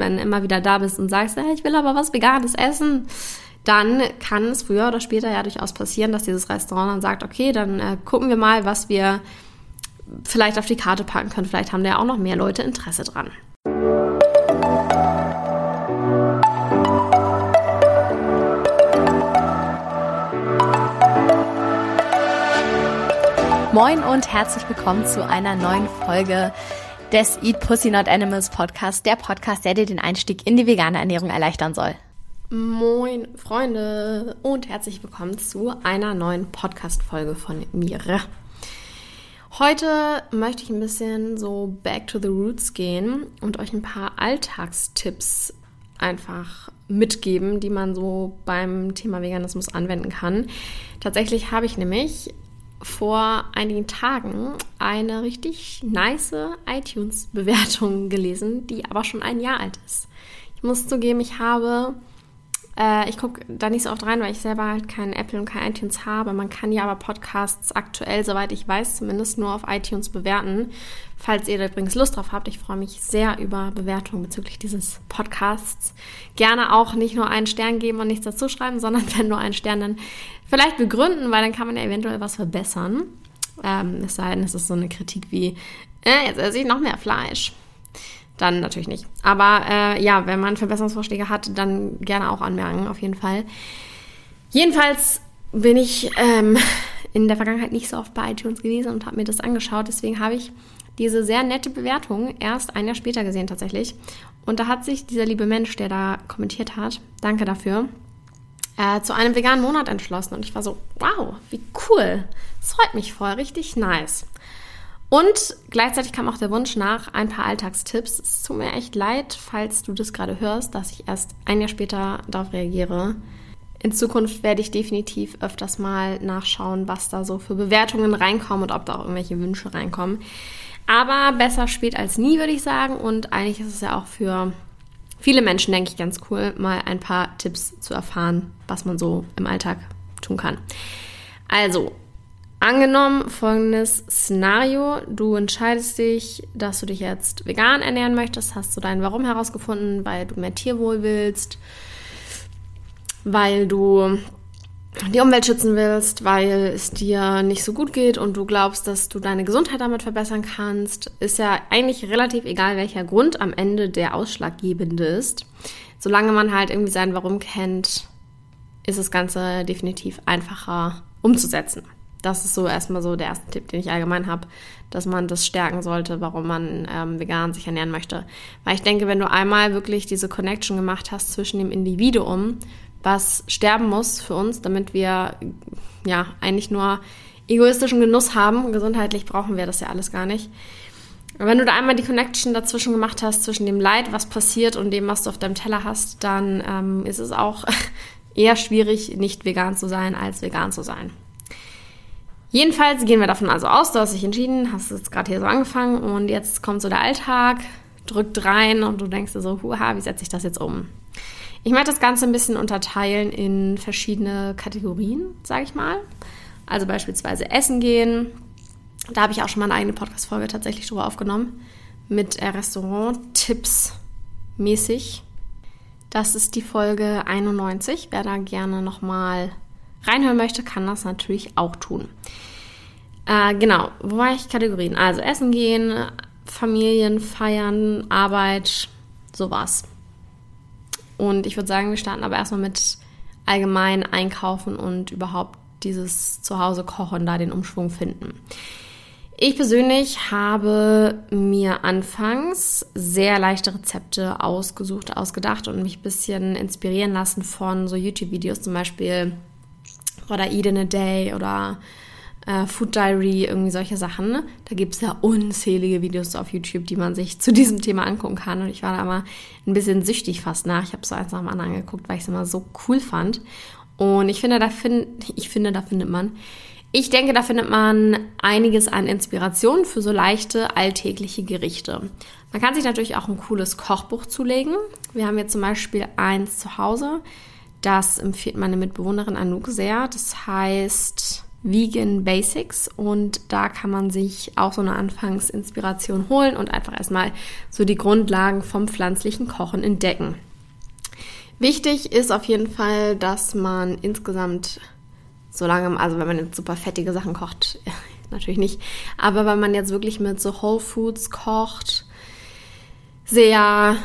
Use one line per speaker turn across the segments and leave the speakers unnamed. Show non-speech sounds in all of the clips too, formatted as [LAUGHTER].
wenn du immer wieder da bist und sagst, hey, ich will aber was Veganes essen, dann kann es früher oder später ja durchaus passieren, dass dieses Restaurant dann sagt, okay, dann äh, gucken wir mal, was wir vielleicht auf die Karte packen können. Vielleicht haben da ja auch noch mehr Leute Interesse dran. Moin und herzlich willkommen zu einer neuen Folge des Eat Pussy Not Animals Podcast, der Podcast, der dir den Einstieg in die vegane Ernährung erleichtern soll. Moin Freunde und herzlich willkommen zu einer neuen Podcast-Folge von mir. Heute möchte ich ein bisschen so back to the roots gehen und euch ein paar Alltagstipps einfach mitgeben, die man so beim Thema Veganismus anwenden kann. Tatsächlich habe ich nämlich vor einigen Tagen eine richtig nice iTunes-Bewertung gelesen, die aber schon ein Jahr alt ist. Ich muss zugeben, ich habe äh, ich gucke da nicht so oft rein, weil ich selber halt keinen Apple und kein iTunes habe. Man kann ja aber Podcasts aktuell, soweit ich weiß, zumindest nur auf iTunes bewerten. Falls ihr da übrigens Lust drauf habt, ich freue mich sehr über Bewertungen bezüglich dieses Podcasts. Gerne auch nicht nur einen Stern geben und nichts dazu schreiben, [LAUGHS] sondern wenn nur einen Stern, dann vielleicht begründen, weil dann kann man ja eventuell was verbessern. Ähm, es sei denn, es ist so eine Kritik wie, äh, jetzt esse ich noch mehr Fleisch dann natürlich nicht. Aber äh, ja, wenn man Verbesserungsvorschläge hat, dann gerne auch anmerken, auf jeden Fall. Jedenfalls bin ich ähm, in der Vergangenheit nicht so oft bei iTunes gewesen und habe mir das angeschaut. Deswegen habe ich diese sehr nette Bewertung erst ein Jahr später gesehen tatsächlich. Und da hat sich dieser liebe Mensch, der da kommentiert hat, danke dafür, äh, zu einem veganen Monat entschlossen. Und ich war so, wow, wie cool. Das freut mich voll, richtig nice. Und gleichzeitig kam auch der Wunsch nach ein paar Alltagstipps. Es tut mir echt leid, falls du das gerade hörst, dass ich erst ein Jahr später darauf reagiere. In Zukunft werde ich definitiv öfters mal nachschauen, was da so für Bewertungen reinkommen und ob da auch irgendwelche Wünsche reinkommen. Aber besser spät als nie, würde ich sagen. Und eigentlich ist es ja auch für viele Menschen, denke ich, ganz cool, mal ein paar Tipps zu erfahren, was man so im Alltag tun kann. Also, Angenommen folgendes Szenario, du entscheidest dich, dass du dich jetzt vegan ernähren möchtest, hast du dein Warum herausgefunden, weil du mehr Tierwohl willst, weil du die Umwelt schützen willst, weil es dir nicht so gut geht und du glaubst, dass du deine Gesundheit damit verbessern kannst, ist ja eigentlich relativ egal, welcher Grund am Ende der ausschlaggebende ist. Solange man halt irgendwie sein Warum kennt, ist das Ganze definitiv einfacher umzusetzen das ist so erstmal so der erste Tipp, den ich allgemein habe, dass man das stärken sollte, warum man ähm, vegan sich ernähren möchte. Weil ich denke, wenn du einmal wirklich diese Connection gemacht hast zwischen dem Individuum, was sterben muss für uns, damit wir ja eigentlich nur egoistischen Genuss haben, gesundheitlich brauchen wir das ja alles gar nicht. Aber wenn du da einmal die Connection dazwischen gemacht hast, zwischen dem Leid, was passiert und dem, was du auf deinem Teller hast, dann ähm, ist es auch [LAUGHS] eher schwierig, nicht vegan zu sein, als vegan zu sein. Jedenfalls gehen wir davon also aus, du hast dich entschieden, hast jetzt gerade hier so angefangen und jetzt kommt so der Alltag, drückt rein und du denkst dir so, huha, wie setze ich das jetzt um? Ich möchte das Ganze ein bisschen unterteilen in verschiedene Kategorien, sage ich mal. Also beispielsweise Essen gehen. Da habe ich auch schon mal eine eigene Podcast-Folge tatsächlich drüber aufgenommen. Mit äh, Restaurant-Tipps mäßig. Das ist die Folge 91. Wer da gerne nochmal reinhören möchte, kann das natürlich auch tun. Äh, genau, wo war ich Kategorien? Also Essen gehen, Familien, Feiern, Arbeit, sowas. Und ich würde sagen, wir starten aber erstmal mit allgemein Einkaufen und überhaupt dieses Zuhause kochen, da den Umschwung finden. Ich persönlich habe mir anfangs sehr leichte Rezepte ausgesucht, ausgedacht und mich ein bisschen inspirieren lassen von so YouTube-Videos, zum Beispiel oder Eat in a Day oder äh, Food Diary, irgendwie solche Sachen. Da gibt es ja unzählige Videos auf YouTube, die man sich [LAUGHS] zu diesem Thema angucken kann. Und ich war da mal ein bisschen süchtig fast nach. Ich habe so eins nach dem anderen angeguckt, weil ich es immer so cool fand. Und ich finde, da find, ich finde, da findet man, ich denke, da findet man einiges an Inspiration für so leichte alltägliche Gerichte. Man kann sich natürlich auch ein cooles Kochbuch zulegen. Wir haben jetzt zum Beispiel eins zu Hause. Das empfiehlt meine Mitbewohnerin Anouk sehr. Das heißt Vegan Basics und da kann man sich auch so eine Anfangsinspiration holen und einfach erstmal so die Grundlagen vom pflanzlichen Kochen entdecken. Wichtig ist auf jeden Fall, dass man insgesamt, solange, also wenn man jetzt super fettige Sachen kocht, [LAUGHS] natürlich nicht, aber wenn man jetzt wirklich mit so Whole Foods kocht, sehr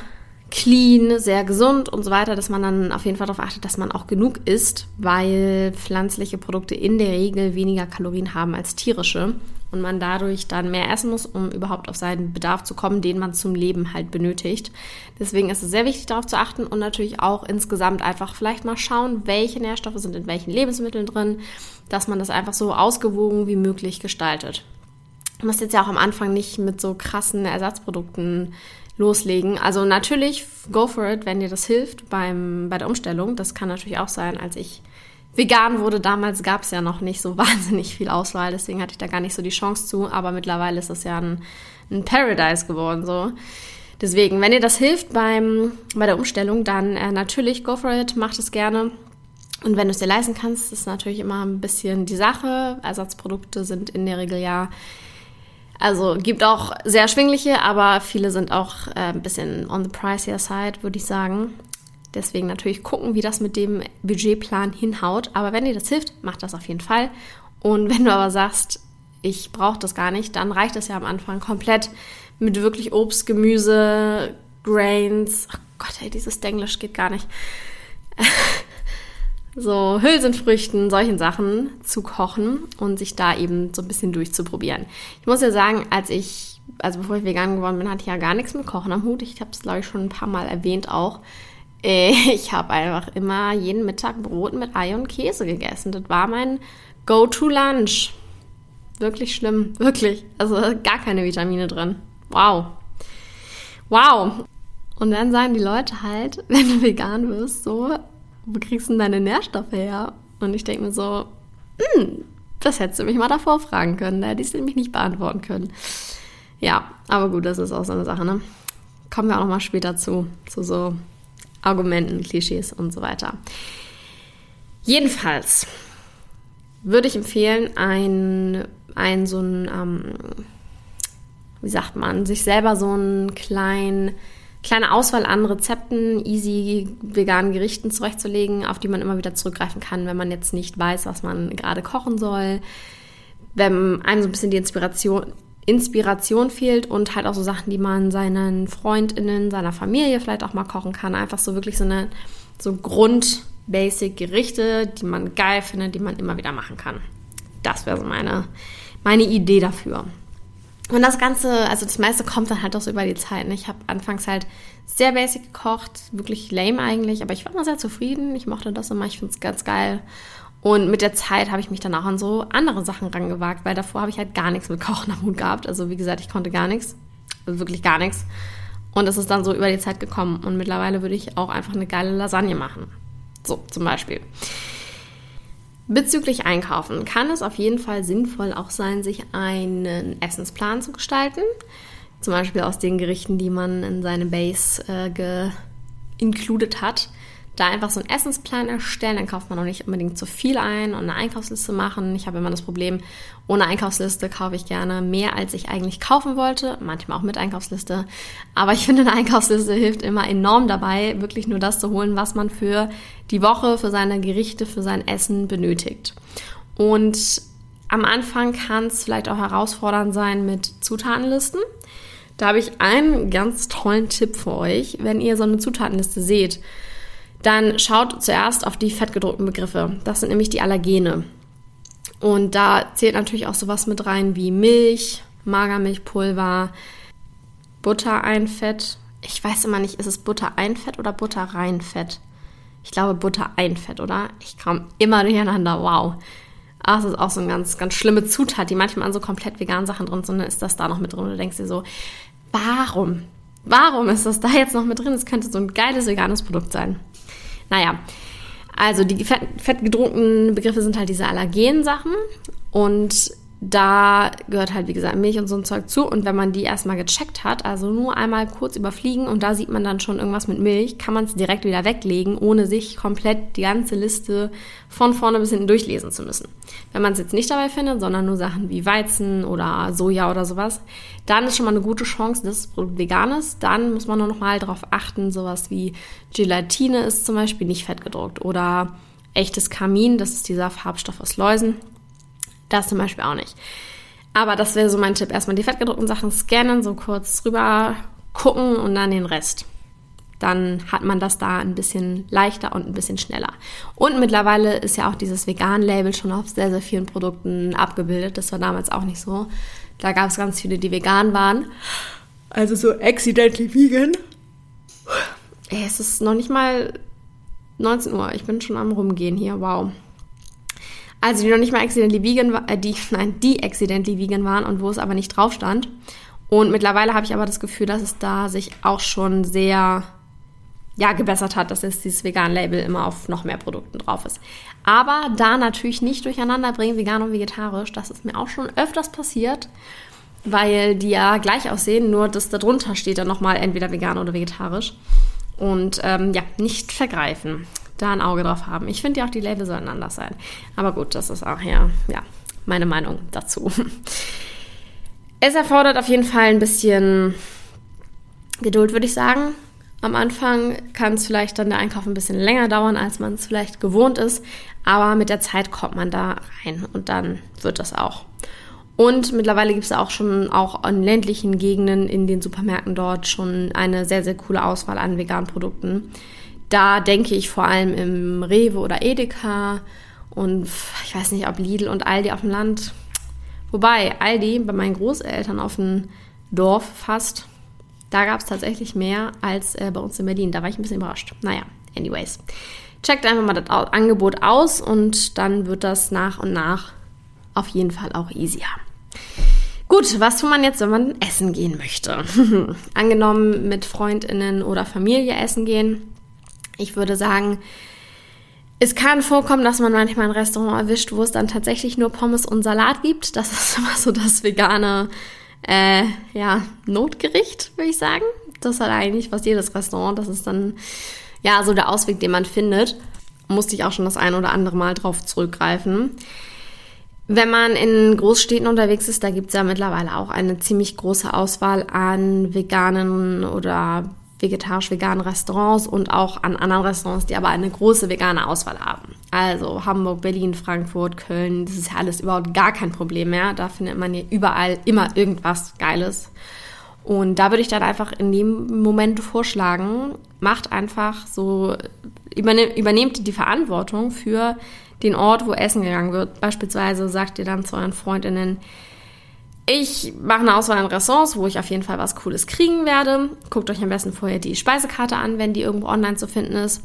clean, sehr gesund und so weiter, dass man dann auf jeden Fall darauf achtet, dass man auch genug isst, weil pflanzliche Produkte in der Regel weniger Kalorien haben als tierische und man dadurch dann mehr essen muss, um überhaupt auf seinen Bedarf zu kommen, den man zum Leben halt benötigt. Deswegen ist es sehr wichtig, darauf zu achten und natürlich auch insgesamt einfach vielleicht mal schauen, welche Nährstoffe sind in welchen Lebensmitteln drin, dass man das einfach so ausgewogen wie möglich gestaltet. Du musst jetzt ja auch am Anfang nicht mit so krassen Ersatzprodukten loslegen. Also natürlich, go for it, wenn dir das hilft beim, bei der Umstellung. Das kann natürlich auch sein, als ich vegan wurde. Damals gab es ja noch nicht so [LAUGHS] wahnsinnig viel Auswahl, deswegen hatte ich da gar nicht so die Chance zu. Aber mittlerweile ist das ja ein, ein Paradise geworden so. Deswegen, wenn dir das hilft beim, bei der Umstellung, dann äh, natürlich go for it, mach das gerne. Und wenn du es dir leisten kannst, ist natürlich immer ein bisschen die Sache. Ersatzprodukte sind in der Regel ja also gibt auch sehr erschwingliche, aber viele sind auch äh, ein bisschen on the pricier side, würde ich sagen. Deswegen natürlich gucken, wie das mit dem Budgetplan hinhaut. Aber wenn dir das hilft, mach das auf jeden Fall. Und wenn du aber sagst, ich brauche das gar nicht, dann reicht es ja am Anfang komplett mit wirklich Obst, Gemüse, Grains. Oh Gott, ey, dieses Denglisch geht gar nicht. [LAUGHS] so Hülsenfrüchten, solchen Sachen zu kochen und sich da eben so ein bisschen durchzuprobieren. Ich muss ja sagen, als ich, also bevor ich vegan geworden bin, hatte ich ja gar nichts mit Kochen am Hut. Ich habe es, glaube ich, schon ein paar Mal erwähnt auch. Äh, ich habe einfach immer jeden Mittag Brot mit Ei und Käse gegessen. Das war mein Go-to-Lunch. Wirklich schlimm, wirklich. Also gar keine Vitamine drin. Wow. Wow. Und dann sagen die Leute halt, [LAUGHS] wenn du vegan wirst, so, wo kriegst du denn deine Nährstoffe her? Und ich denke mir so, hm, das hättest du mich mal davor fragen können. Da hätte ich es nämlich nicht beantworten können. Ja, aber gut, das ist auch so eine Sache, ne? Kommen wir auch noch mal später zu, zu so Argumenten, Klischees und so weiter. Jedenfalls würde ich empfehlen, ein, ein so ein, ähm, wie sagt man, sich selber so einen kleinen kleine Auswahl an Rezepten, easy veganen Gerichten zurechtzulegen, auf die man immer wieder zurückgreifen kann, wenn man jetzt nicht weiß, was man gerade kochen soll. Wenn einem so ein bisschen die Inspiration, Inspiration fehlt und halt auch so Sachen, die man seinen FreundInnen, seiner Familie vielleicht auch mal kochen kann. Einfach so wirklich so eine so Grund-Basic-Gerichte, die man geil findet, die man immer wieder machen kann. Das wäre so meine, meine Idee dafür. Und das Ganze, also das meiste kommt dann halt auch so über die Zeit. Ne? Ich habe anfangs halt sehr basic gekocht, wirklich lame eigentlich, aber ich war immer sehr zufrieden. Ich mochte das immer, ich finde es ganz geil. Und mit der Zeit habe ich mich dann auch an so andere Sachen rangewagt, weil davor habe ich halt gar nichts mit Kochen am Hut gehabt. Also wie gesagt, ich konnte gar nichts, also wirklich gar nichts. Und es ist dann so über die Zeit gekommen. Und mittlerweile würde ich auch einfach eine geile Lasagne machen. So, zum Beispiel. Bezüglich Einkaufen kann es auf jeden Fall sinnvoll auch sein, sich einen Essensplan zu gestalten. Zum Beispiel aus den Gerichten, die man in seine Base äh, included hat da einfach so einen Essensplan erstellen. Dann kauft man auch nicht unbedingt zu viel ein und eine Einkaufsliste machen. Ich habe immer das Problem, ohne Einkaufsliste kaufe ich gerne mehr, als ich eigentlich kaufen wollte. Manchmal auch mit Einkaufsliste. Aber ich [LAUGHS] finde, eine Einkaufsliste hilft immer enorm dabei, wirklich nur das zu holen, was man für die Woche, für seine Gerichte, für sein Essen benötigt. Und am Anfang kann es vielleicht auch herausfordernd sein mit Zutatenlisten. Da habe ich einen ganz tollen Tipp für euch. Wenn ihr so eine Zutatenliste seht, dann schaut zuerst auf die fettgedruckten Begriffe. Das sind nämlich die Allergene. Und da zählt natürlich auch sowas mit rein wie Milch, Magermilchpulver, Buttereinfett. Ich weiß immer nicht, ist es Buttereinfett oder Butterreinfett? Ich glaube Buttereinfett, oder? Ich komme immer durcheinander. Wow. Ach, das ist auch so eine ganz, ganz schlimme Zutat, die manchmal an so komplett veganen Sachen drin sind. Dann ist das da noch mit drin. Und du denkst dir so, warum? Warum ist das da jetzt noch mit drin? Es könnte so ein geiles veganes Produkt sein. Naja, also die fettgedruckten Begriffe sind halt diese Allergen-Sachen. Und da gehört halt, wie gesagt, Milch und so ein Zeug zu. Und wenn man die erstmal gecheckt hat, also nur einmal kurz überfliegen und da sieht man dann schon irgendwas mit Milch, kann man es direkt wieder weglegen, ohne sich komplett die ganze Liste von vorne bis hinten durchlesen zu müssen. Wenn man es jetzt nicht dabei findet, sondern nur Sachen wie Weizen oder Soja oder sowas, dann ist schon mal eine gute Chance, dass das Produkt vegan ist. Dann muss man nur noch mal darauf achten, sowas wie Gelatine ist zum Beispiel nicht fettgedruckt oder echtes Kamin, das ist dieser Farbstoff aus Läusen das zum Beispiel auch nicht. Aber das wäre so mein Tipp. Erstmal die fettgedruckten Sachen scannen, so kurz rüber gucken und dann den Rest. Dann hat man das da ein bisschen leichter und ein bisschen schneller. Und mittlerweile ist ja auch dieses Vegan-Label schon auf sehr, sehr vielen Produkten abgebildet. Das war damals auch nicht so. Da gab es ganz viele, die vegan waren. Also so accidentally vegan. Es ist noch nicht mal 19 Uhr. Ich bin schon am Rumgehen hier. Wow. Also die noch nicht mal accidentally vegan, äh, die, [LAUGHS] nein, die accidentally vegan waren und wo es aber nicht drauf stand. Und mittlerweile habe ich aber das Gefühl, dass es da sich auch schon sehr ja, gebessert hat, dass jetzt dieses Vegan-Label immer auf noch mehr Produkten drauf ist. Aber da natürlich nicht durcheinander bringen, vegan und vegetarisch, das ist mir auch schon öfters passiert, weil die ja gleich aussehen, nur das darunter steht dann nochmal entweder vegan oder vegetarisch. Und ähm, ja, nicht vergreifen da ein Auge drauf haben. Ich finde ja auch, die Label sollen anders sein. Aber gut, das ist auch ja, ja meine Meinung dazu. Es erfordert auf jeden Fall ein bisschen Geduld, würde ich sagen. Am Anfang kann es vielleicht dann der Einkauf ein bisschen länger dauern, als man es vielleicht gewohnt ist. Aber mit der Zeit kommt man da rein und dann wird das auch. Und mittlerweile gibt es auch schon auch in ländlichen Gegenden in den Supermärkten dort schon eine sehr, sehr coole Auswahl an veganen Produkten da denke ich vor allem im Rewe oder Edeka und ich weiß nicht, ob Lidl und Aldi auf dem Land. Wobei, Aldi bei meinen Großeltern auf dem Dorf fast, da gab es tatsächlich mehr als äh, bei uns in Berlin. Da war ich ein bisschen überrascht. Naja, anyways. Checkt einfach mal das Angebot aus und dann wird das nach und nach auf jeden Fall auch easier. Gut, was tut man jetzt, wenn man essen gehen möchte? [LAUGHS] Angenommen mit Freundinnen oder Familie essen gehen ich würde sagen, es kann vorkommen, dass man manchmal ein Restaurant erwischt, wo es dann tatsächlich nur Pommes und Salat gibt. Das ist [LAUGHS] immer so das vegane äh, ja, Notgericht, würde ich sagen. Das hat eigentlich fast jedes Restaurant. Das ist dann ja so der Ausweg, den man findet. Musste ich auch schon das ein oder andere Mal drauf zurückgreifen. Wenn man in Großstädten unterwegs ist, da gibt es ja mittlerweile auch eine ziemlich große Auswahl an veganen oder vegetarisch-veganen Restaurants und auch an anderen Restaurants, die aber eine große vegane Auswahl haben. Also Hamburg, Berlin, Frankfurt, Köln, das ist ja alles überhaupt gar kein Problem mehr. Da findet man hier überall immer irgendwas Geiles. Und da würde ich dann einfach in dem Moment vorschlagen, macht einfach so, übernehmt die Verantwortung für den Ort, wo Essen gegangen wird. Beispielsweise sagt ihr dann zu euren Freundinnen, ich mache eine Auswahl an Restaurants, wo ich auf jeden Fall was Cooles kriegen werde. Guckt euch am besten vorher die Speisekarte an, wenn die irgendwo online zu finden ist.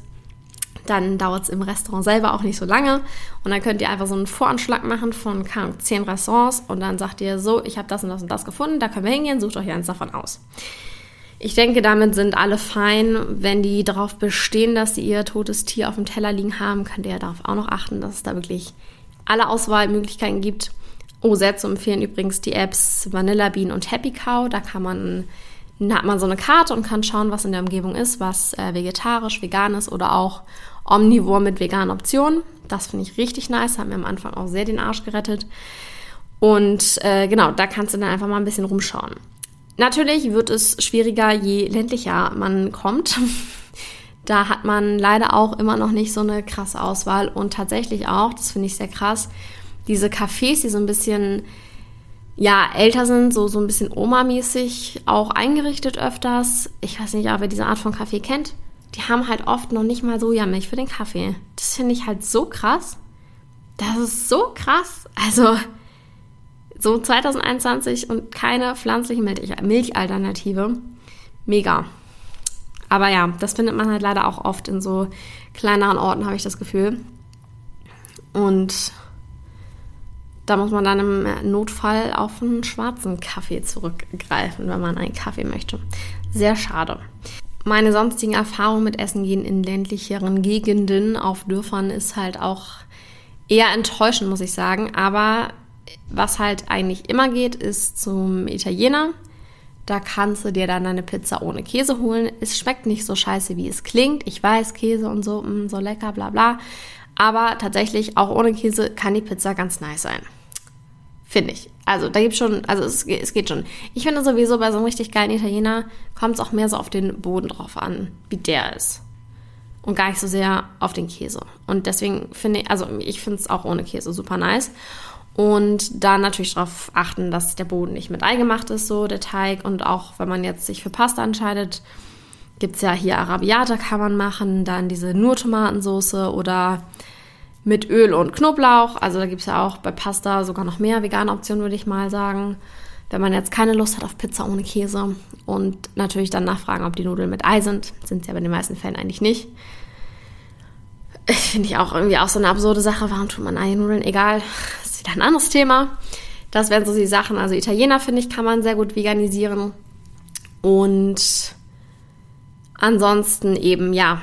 Dann dauert es im Restaurant selber auch nicht so lange. Und dann könnt ihr einfach so einen Voranschlag machen von keine 10 Restaurants. Und dann sagt ihr so, ich habe das und das und das gefunden, da können wir hingehen, sucht euch eins davon aus. Ich denke, damit sind alle fein. Wenn die darauf bestehen, dass sie ihr totes Tier auf dem Teller liegen haben, könnt ihr darauf auch noch achten, dass es da wirklich alle Auswahlmöglichkeiten gibt. Oh, sehr zu empfehlen übrigens die Apps Vanilla Bean und Happy Cow. Da kann man, da hat man so eine Karte und kann schauen, was in der Umgebung ist, was äh, vegetarisch, vegan ist oder auch omnivor mit veganen Optionen. Das finde ich richtig nice, hat mir am Anfang auch sehr den Arsch gerettet. Und äh, genau, da kannst du dann einfach mal ein bisschen rumschauen. Natürlich wird es schwieriger, je ländlicher man kommt. [LAUGHS] da hat man leider auch immer noch nicht so eine krasse Auswahl und tatsächlich auch, das finde ich sehr krass, diese Cafés, die so ein bisschen ja, älter sind, so, so ein bisschen Oma-mäßig auch eingerichtet öfters. Ich weiß nicht, ob ihr diese Art von Kaffee kennt. Die haben halt oft noch nicht mal Sojamilch für den Kaffee. Das finde ich halt so krass. Das ist so krass. Also, so 2021 und keine pflanzliche Milchalternative. Mega. Aber ja, das findet man halt leider auch oft in so kleineren Orten, habe ich das Gefühl. Und da muss man dann im Notfall auf einen schwarzen Kaffee zurückgreifen, wenn man einen Kaffee möchte. Sehr schade. Meine sonstigen Erfahrungen mit Essen gehen in ländlicheren Gegenden auf Dörfern ist halt auch eher enttäuschend, muss ich sagen. Aber was halt eigentlich immer geht, ist zum Italiener. Da kannst du dir dann deine Pizza ohne Käse holen. Es schmeckt nicht so scheiße, wie es klingt. Ich weiß, Käse und so, mh, mm, so lecker, bla bla. Aber tatsächlich, auch ohne Käse kann die Pizza ganz nice sein. Finde ich. Also da gibt schon, also es, es geht schon. Ich finde sowieso bei so einem richtig geilen Italiener kommt es auch mehr so auf den Boden drauf an, wie der ist. Und gar nicht so sehr auf den Käse. Und deswegen finde ich, also ich finde es auch ohne Käse super nice. Und dann natürlich darauf achten, dass der Boden nicht mit Ei gemacht ist, so der Teig. Und auch wenn man jetzt sich für Pasta entscheidet, gibt es ja hier Arabiata kann man machen, dann diese nur Tomatensoße oder mit Öl und Knoblauch. Also da gibt es ja auch bei Pasta sogar noch mehr vegane Optionen, würde ich mal sagen. Wenn man jetzt keine Lust hat auf Pizza ohne Käse und natürlich dann nachfragen, ob die Nudeln mit Ei sind, sind sie aber in den meisten Fällen eigentlich nicht. Finde ich auch irgendwie auch so eine absurde Sache. Warum tut man Ei-Nudeln? Egal, wieder ein anderes Thema. Das wären so die Sachen. Also Italiener, finde ich, kann man sehr gut veganisieren. Und ansonsten eben, ja,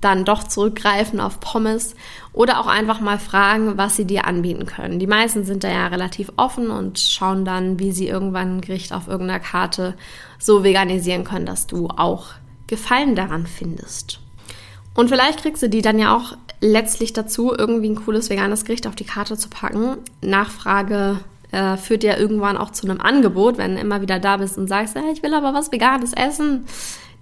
dann doch zurückgreifen auf Pommes oder auch einfach mal fragen, was sie dir anbieten können. Die meisten sind da ja relativ offen und schauen dann, wie sie irgendwann ein Gericht auf irgendeiner Karte so veganisieren können, dass du auch Gefallen daran findest. Und vielleicht kriegst du die dann ja auch letztlich dazu, irgendwie ein cooles veganes Gericht auf die Karte zu packen. Nachfrage äh, führt ja irgendwann auch zu einem Angebot, wenn du immer wieder da bist und sagst, hey, ich will aber was Veganes essen.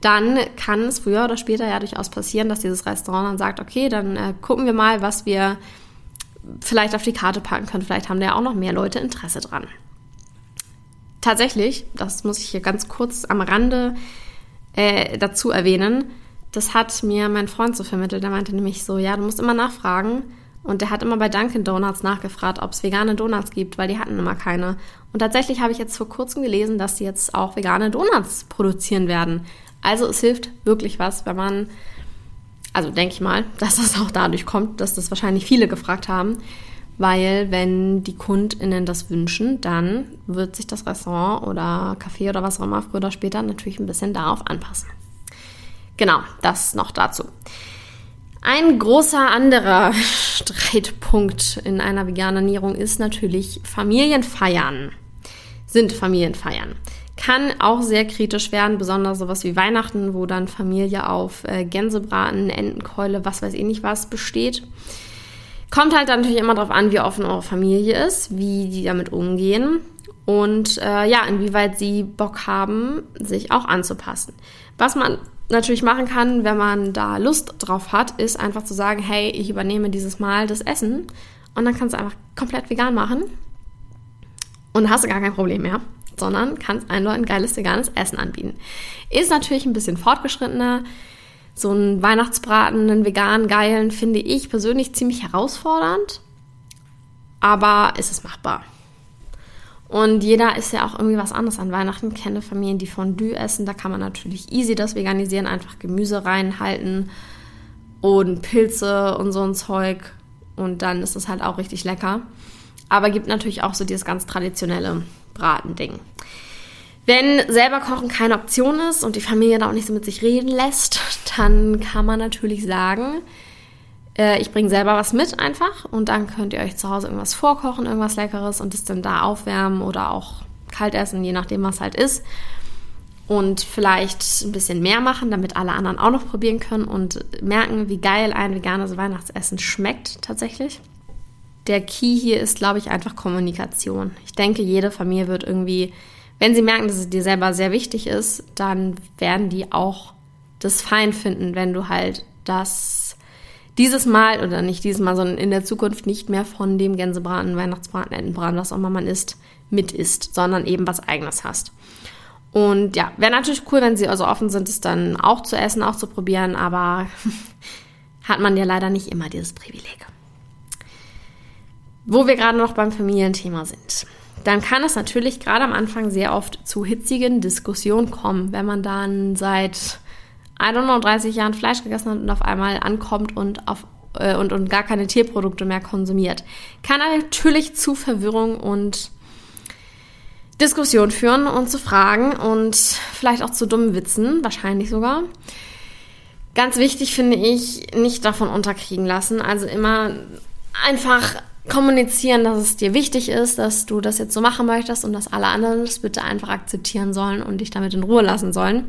Dann kann es früher oder später ja durchaus passieren, dass dieses Restaurant dann sagt, okay, dann äh, gucken wir mal, was wir vielleicht auf die Karte packen können. Vielleicht haben da ja auch noch mehr Leute Interesse dran. Tatsächlich, das muss ich hier ganz kurz am Rande äh, dazu erwähnen, das hat mir mein Freund so vermittelt. Der meinte nämlich so, ja, du musst immer nachfragen. Und der hat immer bei Dunkin' Donuts nachgefragt, ob es vegane Donuts gibt, weil die hatten immer keine. Und tatsächlich habe ich jetzt vor kurzem gelesen, dass sie jetzt auch vegane Donuts produzieren werden. Also es hilft wirklich was, wenn man, also denke ich mal, [LAUGHS] dass das auch dadurch kommt, dass das wahrscheinlich viele gefragt haben. Weil wenn die KundInnen das wünschen, dann wird sich das Restaurant oder Café oder was auch immer früher oder später natürlich ein bisschen darauf anpassen. Genau, das noch dazu. Ein großer anderer [LAUGHS] Streitpunkt in einer veganen Ernährung ist natürlich Familienfeiern. Sind Familienfeiern. Kann auch sehr kritisch werden, besonders sowas wie Weihnachten, wo dann Familie auf äh, Gänsebraten, Entenkeule, was weiß ich nicht was besteht. Kommt halt dann natürlich immer darauf an, wie offen eure Familie ist, wie die damit umgehen und äh, ja, inwieweit sie Bock haben, sich auch anzupassen. Was man natürlich machen kann, wenn man da Lust drauf hat, ist einfach zu sagen, hey, ich übernehme dieses Mal das Essen und dann kannst du einfach komplett vegan machen und hast du gar kein Problem mehr, sondern kannst einen Leuten geiles veganes Essen anbieten. Ist natürlich ein bisschen fortgeschrittener. So einen Weihnachtsbraten, einen veganen, geilen, finde ich persönlich ziemlich herausfordernd, aber ist es machbar. Und jeder ist ja auch irgendwie was anderes an Weihnachten. Ich kenne Familien, die Fondue essen. Da kann man natürlich easy das veganisieren, einfach Gemüse reinhalten und Pilze und so ein Zeug. Und dann ist es halt auch richtig lecker. Aber gibt natürlich auch so dieses ganz traditionelle Bratending. Wenn selber Kochen keine Option ist und die Familie da auch nicht so mit sich reden lässt, [LAUGHS] dann kann man natürlich sagen, äh, ich bringe selber was mit einfach und dann könnt ihr euch zu Hause irgendwas vorkochen, irgendwas Leckeres und es dann da aufwärmen oder auch kalt essen, je nachdem, was halt ist. Und vielleicht ein bisschen mehr machen, damit alle anderen auch noch probieren können und merken, wie geil ein veganes Weihnachtsessen schmeckt tatsächlich. Der Key hier ist, glaube ich, einfach Kommunikation. Ich denke, jede Familie wird irgendwie, wenn sie merken, dass es dir selber sehr wichtig ist, dann werden die auch das fein finden, wenn du halt das dieses Mal oder nicht dieses Mal, sondern in der Zukunft nicht mehr von dem Gänsebraten, Weihnachtsbraten, Entenbraten, was auch immer man isst, mit isst, sondern eben was eigenes hast. Und ja, wäre natürlich cool, wenn sie also offen sind, es dann auch zu essen, auch zu probieren, aber [LAUGHS] hat man ja leider nicht immer dieses Privileg. Wo wir gerade noch beim Familienthema sind, dann kann es natürlich gerade am Anfang sehr oft zu hitzigen Diskussionen kommen, wenn man dann seit I don't know, 30 Jahren Fleisch gegessen hat und auf einmal ankommt und auf äh, und, und gar keine Tierprodukte mehr konsumiert. Kann natürlich zu Verwirrung und Diskussion führen und zu Fragen und vielleicht auch zu dummen Witzen, wahrscheinlich sogar. Ganz wichtig finde ich, nicht davon unterkriegen lassen. Also immer einfach kommunizieren, dass es dir wichtig ist, dass du das jetzt so machen möchtest und dass alle anderen das bitte einfach akzeptieren sollen und dich damit in Ruhe lassen sollen.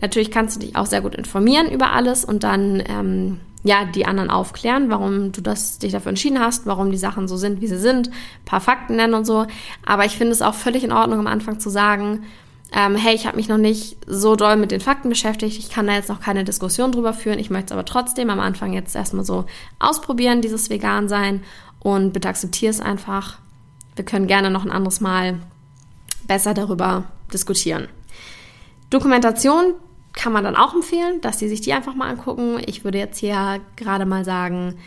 Natürlich kannst du dich auch sehr gut informieren über alles und dann ähm, ja die anderen aufklären, warum du das dich dafür entschieden hast, warum die Sachen so sind, wie sie sind, ein paar Fakten nennen und so. Aber ich finde es auch völlig in Ordnung, am Anfang zu sagen, ähm, hey, ich habe mich noch nicht so doll mit den Fakten beschäftigt, ich kann da jetzt noch keine Diskussion drüber führen, ich möchte es aber trotzdem am Anfang jetzt erstmal so ausprobieren, dieses Vegan sein und bitte akzeptiere es einfach. Wir können gerne noch ein anderes Mal besser darüber diskutieren. Dokumentation kann man dann auch empfehlen, dass die sich die einfach mal angucken. Ich würde jetzt hier gerade mal sagen,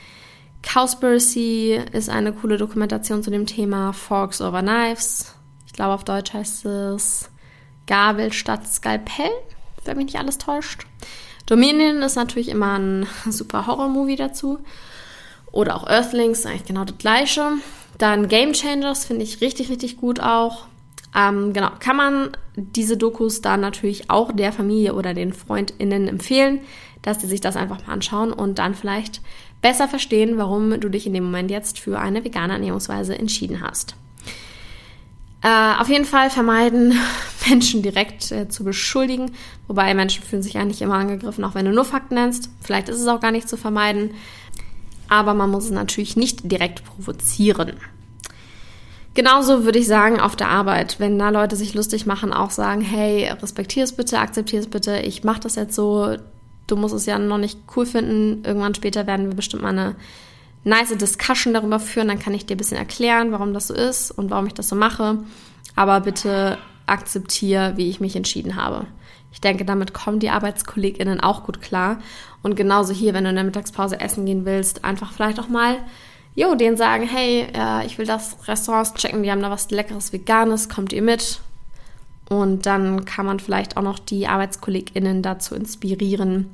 Cowspiracy ist eine coole Dokumentation zu dem Thema Forks over Knives. Ich glaube, auf Deutsch heißt es Gabel statt Skalpell, wenn mich nicht alles täuscht. Dominion ist natürlich immer ein [LAUGHS] super Horror-Movie dazu. Oder auch Earthlings, eigentlich genau das gleiche. Dann Game Changers finde ich richtig, richtig gut auch. Ähm, genau, kann man diese Dokus dann natürlich auch der Familie oder den FreundInnen empfehlen, dass sie sich das einfach mal anschauen und dann vielleicht besser verstehen, warum du dich in dem Moment jetzt für eine vegane Ernährungsweise entschieden hast. Äh, auf jeden Fall vermeiden, [LAUGHS] Menschen direkt äh, zu beschuldigen, wobei Menschen fühlen sich eigentlich immer angegriffen, auch wenn du nur Fakten nennst. Vielleicht ist es auch gar nicht zu vermeiden aber man muss es natürlich nicht direkt provozieren. Genauso würde ich sagen auf der Arbeit, wenn da Leute sich lustig machen, auch sagen, hey, respektier es bitte, akzeptier es bitte, ich mache das jetzt so, du musst es ja noch nicht cool finden, irgendwann später werden wir bestimmt mal eine nice Discussion darüber führen, dann kann ich dir ein bisschen erklären, warum das so ist und warum ich das so mache, aber bitte akzeptier, wie ich mich entschieden habe. Ich denke, damit kommen die ArbeitskollegInnen auch gut klar. Und genauso hier, wenn du in der Mittagspause essen gehen willst, einfach vielleicht auch mal, jo, denen sagen, hey, äh, ich will das Restaurant checken, die haben da was Leckeres Veganes, kommt ihr mit? Und dann kann man vielleicht auch noch die ArbeitskollegInnen dazu inspirieren,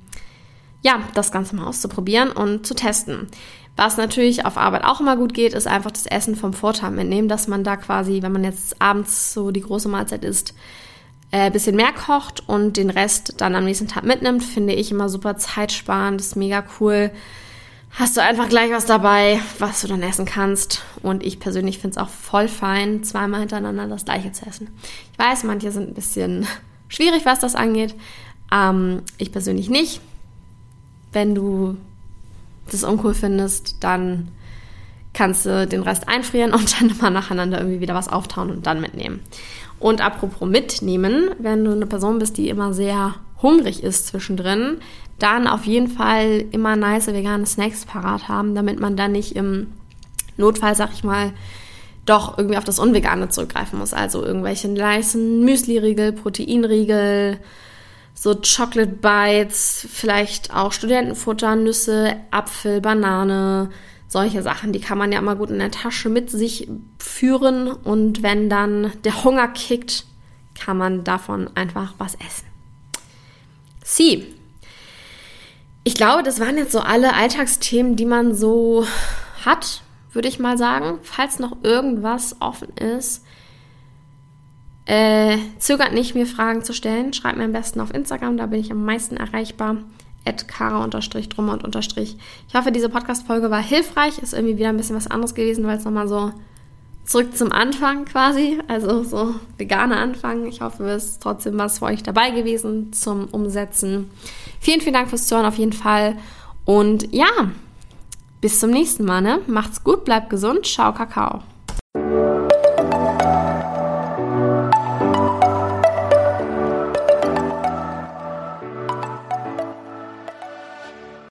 ja, das Ganze mal auszuprobieren und zu testen. Was natürlich auf Arbeit auch immer gut geht, ist einfach das Essen vom Vortag mitnehmen, dass man da quasi, wenn man jetzt abends so die große Mahlzeit isst, äh, bisschen mehr kocht und den Rest dann am nächsten Tag mitnimmt, finde ich immer super zeitsparend, ist mega cool. Hast du einfach gleich was dabei, was du dann essen kannst. Und ich persönlich finde es auch voll fein, zweimal hintereinander das gleiche zu essen. Ich weiß, manche sind ein bisschen [LAUGHS] schwierig, was das angeht. Ähm, ich persönlich nicht. Wenn du das uncool findest, dann kannst du den Rest einfrieren und [LAUGHS] dann immer nacheinander irgendwie wieder was auftauen und dann mitnehmen. Und apropos mitnehmen, wenn du eine Person bist, die immer sehr hungrig ist zwischendrin, dann auf jeden Fall immer nice vegane Snacks parat haben, damit man dann nicht im Notfall, sag ich mal, doch irgendwie auf das Unvegane zurückgreifen muss. Also irgendwelche nice Müsli-Riegel, Proteinriegel, so Chocolate Bites, vielleicht auch Studentenfutter, Nüsse, Apfel, Banane, solche Sachen, die kann man ja immer gut in der Tasche mit sich führen und wenn dann der Hunger kickt, kann man davon einfach was essen. Sie. Ich glaube, das waren jetzt so alle Alltagsthemen, die man so hat, würde ich mal sagen. Falls noch irgendwas offen ist, äh, zögert nicht, mir Fragen zu stellen. Schreibt mir am besten auf Instagram, da bin ich am meisten erreichbar kara-drummer und unterstrich. Ich hoffe, diese Podcast-Folge war hilfreich. Ist irgendwie wieder ein bisschen was anderes gewesen, weil es nochmal so zurück zum Anfang quasi, also so veganer Anfang. Ich hoffe, es ist trotzdem was für euch dabei gewesen zum Umsetzen. Vielen, vielen Dank fürs Zuhören auf jeden Fall. Und ja, bis zum nächsten Mal. Ne? Macht's gut, bleibt gesund. Ciao, Kakao.